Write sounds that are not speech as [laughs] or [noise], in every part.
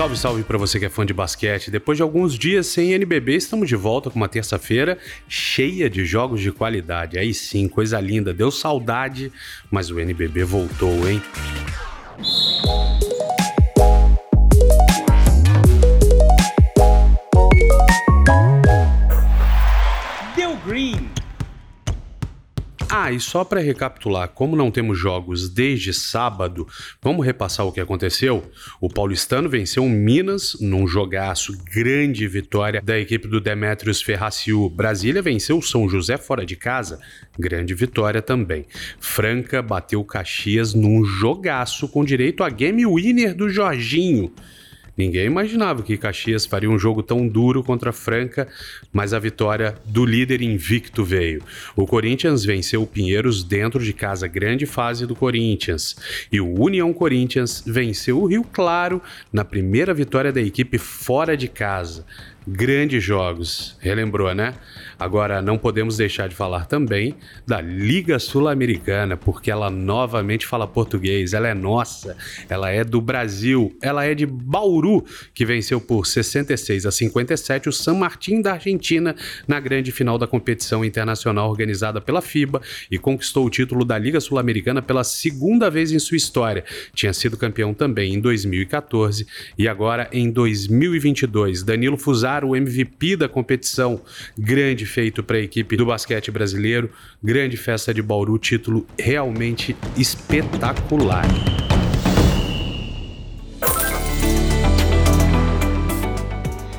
Salve, salve para você que é fã de basquete. Depois de alguns dias sem NBB, estamos de volta com uma terça-feira cheia de jogos de qualidade. Aí sim, coisa linda. Deu saudade, mas o NBB voltou, hein? Ah, e só para recapitular, como não temos jogos desde sábado, vamos repassar o que aconteceu? O paulistano venceu o Minas num jogaço, grande vitória da equipe do Demetrios Ferraciu. Brasília venceu o São José fora de casa, grande vitória também. Franca bateu Caxias num jogaço com direito a game winner do Jorginho. Ninguém imaginava que Caxias faria um jogo tão duro contra Franca, mas a vitória do líder invicto veio. O Corinthians venceu o Pinheiros dentro de casa, grande fase do Corinthians. E o União Corinthians venceu o Rio Claro na primeira vitória da equipe fora de casa. Grandes jogos, relembrou, né? Agora, não podemos deixar de falar também da Liga Sul-Americana, porque ela novamente fala português, ela é nossa, ela é do Brasil, ela é de Bauru, que venceu por 66 a 57 o San Martín da Argentina na grande final da competição internacional organizada pela FIBA e conquistou o título da Liga Sul-Americana pela segunda vez em sua história. Tinha sido campeão também em 2014 e agora em 2022. Danilo Fusaro, o MVP da competição, grande feito para a equipe do basquete brasileiro. Grande festa de Bauru, título realmente espetacular.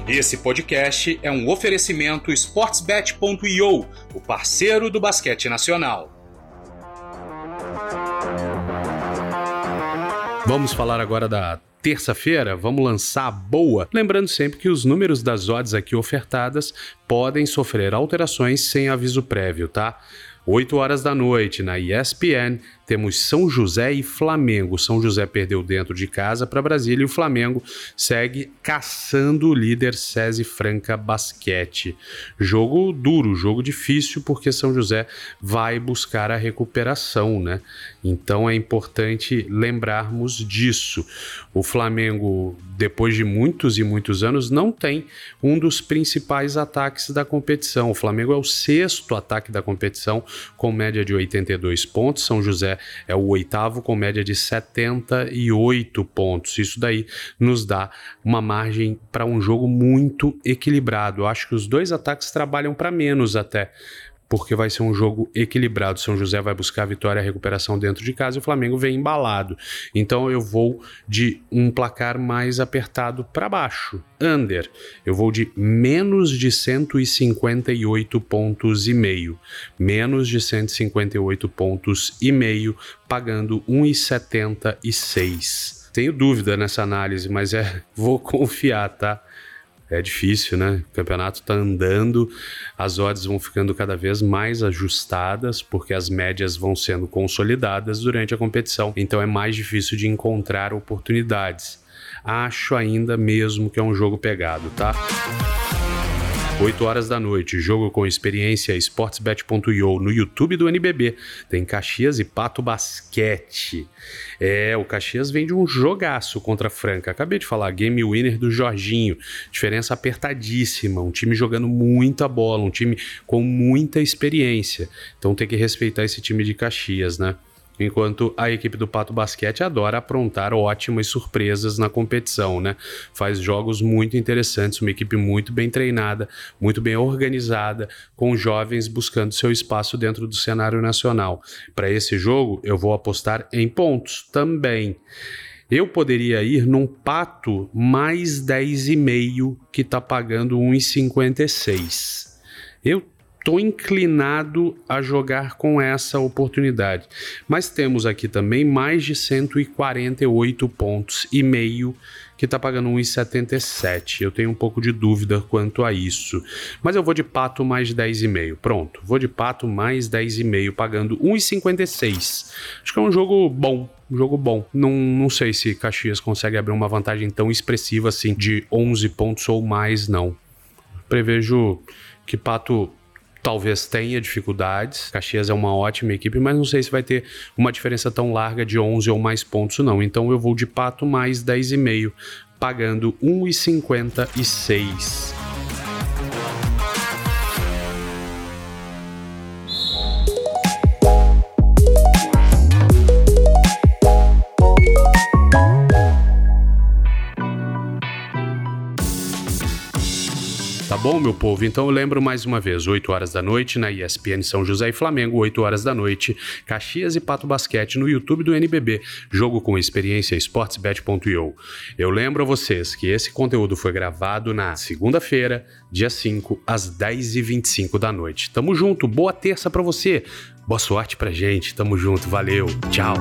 Esse podcast é um oferecimento sportsbet.io, o parceiro do basquete nacional. Vamos falar agora da terça-feira, vamos lançar a boa. Lembrando sempre que os números das odds aqui ofertadas podem sofrer alterações sem aviso prévio, tá? 8 horas da noite na ESPN temos São José e Flamengo. São José perdeu dentro de casa para Brasília e o Flamengo segue caçando o líder SESI Franca Basquete. Jogo duro, jogo difícil, porque São José vai buscar a recuperação, né? Então é importante lembrarmos disso. O Flamengo, depois de muitos e muitos anos, não tem um dos principais ataques da competição. O Flamengo é o sexto ataque da competição, com média de 82 pontos. São José é o oitavo com média de 78 pontos. Isso daí nos dá uma margem para um jogo muito equilibrado. Eu acho que os dois ataques trabalham para menos até porque vai ser um jogo equilibrado. São José vai buscar a vitória e a recuperação dentro de casa e o Flamengo vem embalado. Então eu vou de um placar mais apertado para baixo. Under. Eu vou de menos de 158 pontos e meio. Menos de 158 pontos e meio, pagando 1,76. Tenho dúvida nessa análise, mas é [laughs] vou confiar, tá? É difícil, né? O campeonato está andando, as odds vão ficando cada vez mais ajustadas, porque as médias vão sendo consolidadas durante a competição, então é mais difícil de encontrar oportunidades. Acho ainda mesmo que é um jogo pegado, tá? 8 horas da noite, jogo com experiência sportsbet.io no YouTube do NBB. Tem Caxias e Pato Basquete. É, o Caxias vem de um jogaço contra a Franca. Acabei de falar, game winner do Jorginho. Diferença apertadíssima, um time jogando muita bola, um time com muita experiência. Então tem que respeitar esse time de Caxias, né? Enquanto a equipe do Pato Basquete adora aprontar ótimas surpresas na competição, né? Faz jogos muito interessantes, uma equipe muito bem treinada, muito bem organizada, com jovens buscando seu espaço dentro do cenário nacional. Para esse jogo, eu vou apostar em pontos também. Eu poderia ir num pato mais 10,5 que está pagando 1,56. Eu estou inclinado a jogar com essa oportunidade. Mas temos aqui também mais de 148 pontos e meio que está pagando 1,77. Eu tenho um pouco de dúvida quanto a isso. Mas eu vou de pato mais 10,5. Pronto, vou de pato mais 10,5, pagando 1,56. Acho que é um jogo bom. Um jogo bom. Não, não sei se Caxias consegue abrir uma vantagem tão expressiva assim de 11 pontos ou mais, não. Prevejo que Pato talvez tenha dificuldades. Caxias é uma ótima equipe, mas não sei se vai ter uma diferença tão larga de 11 ou mais pontos, não. Então eu vou de Pato mais 10,5, pagando 1,56. Tá bom, meu povo? Então eu lembro mais uma vez, 8 horas da noite na ESPN São José e Flamengo, 8 horas da noite, Caxias e Pato Basquete no YouTube do NBB, jogo com experiência sportsbet.io. Eu lembro a vocês que esse conteúdo foi gravado na segunda-feira, dia 5, às 10h25 da noite. Tamo junto, boa terça para você, boa sorte pra gente, tamo junto, valeu, tchau.